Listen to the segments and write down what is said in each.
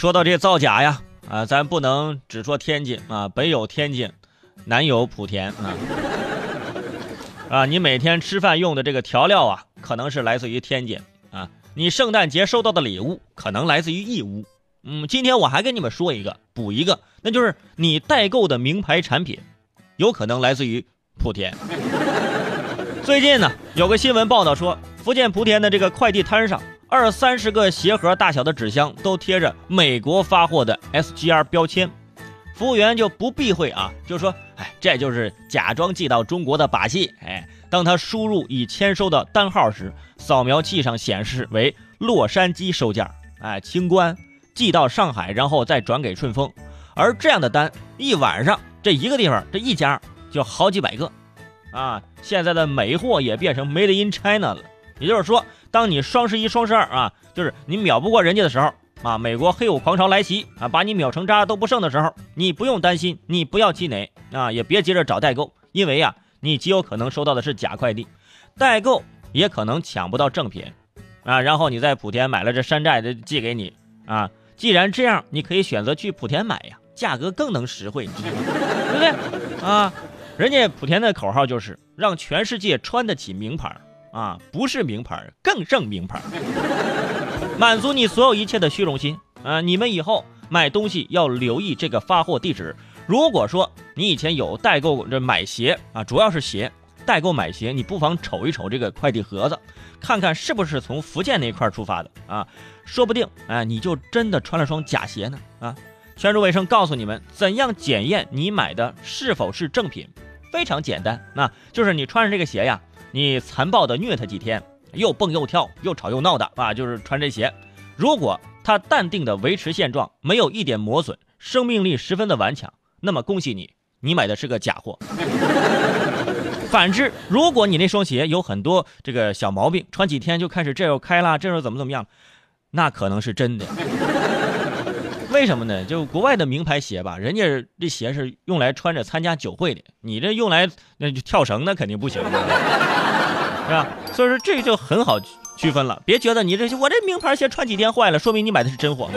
说到这造假呀，啊，咱不能只说天津啊，北有天津，南有莆田啊。啊，你每天吃饭用的这个调料啊，可能是来自于天津啊。你圣诞节收到的礼物可能来自于义乌。嗯，今天我还跟你们说一个，补一个，那就是你代购的名牌产品，有可能来自于莆田。最近呢，有个新闻报道说，福建莆田的这个快递摊上，二三十个鞋盒大小的纸箱都贴着美国发货的 SGR 标签。服务员就不避讳啊，就说：“哎，这就是假装寄到中国的把戏。”哎，当他输入已签收的单号时，扫描器上显示为洛杉矶收件，哎，清关，寄到上海，然后再转给顺丰。而这样的单，一晚上这一个地方这一家就好几百个，啊，现在的美货也变成 Made in China 了。也就是说，当你双十一、双十二啊，就是你秒不过人家的时候。啊！美国黑五狂潮来袭啊，把你秒成渣都不剩的时候，你不用担心，你不要气馁啊，也别急着找代购，因为呀，你极有可能收到的是假快递，代购也可能抢不到正品啊。然后你在莆田买了这山寨的寄给你啊。既然这样，你可以选择去莆田买呀，价格更能实惠，对不对啊？人家莆田的口号就是让全世界穿得起名牌啊，不是名牌更胜名牌。满足你所有一切的虚荣心啊！你们以后买东西要留意这个发货地址。如果说你以前有代购这买鞋啊，主要是鞋代购买鞋，你不妨瞅一瞅这个快递盒子，看看是不是从福建那块出发的啊？说不定哎，你就真的穿了双假鞋呢啊！全主伟生告诉你们怎样检验你买的是否是正品，非常简单，那就是你穿上这个鞋呀，你残暴的虐他几天。又蹦又跳，又吵又闹的啊！就是穿这鞋，如果他淡定的维持现状，没有一点磨损，生命力十分的顽强，那么恭喜你，你买的是个假货。反之，如果你那双鞋有很多这个小毛病，穿几天就开始这又开了，这又怎么怎么样，那可能是真的。为什么呢？就国外的名牌鞋吧，人家这鞋是用来穿着参加酒会的，你这用来那就跳绳，那肯定不行。是吧？所以说这就很好区分了。别觉得你这我这名牌鞋穿几天坏了，说明你买的是真货。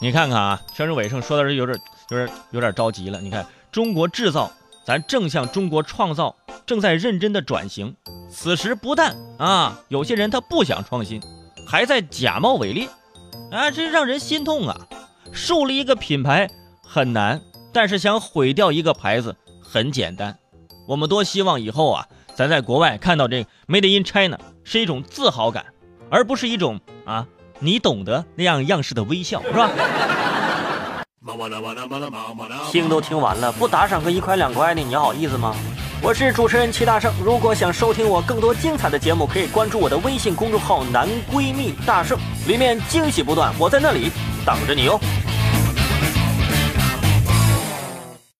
你看看啊，全是伟盛说的是有点、有点、有点着急了。你看，中国制造，咱正向中国创造，正在认真的转型。此时不但啊，有些人他不想创新，还在假冒伪劣，啊，这让人心痛啊！树立一个品牌很难，但是想毁掉一个牌子很简单。我们多希望以后啊，咱在国外看到这 “Made in China” 是一种自豪感，而不是一种啊，你懂得那样样式的微笑，是吧？听都听完了，不打赏个一块两块的，你好意思吗？我是主持人齐大圣，如果想收听我更多精彩的节目，可以关注我的微信公众号“男闺蜜大圣”，里面惊喜不断，我在那里等着你哦。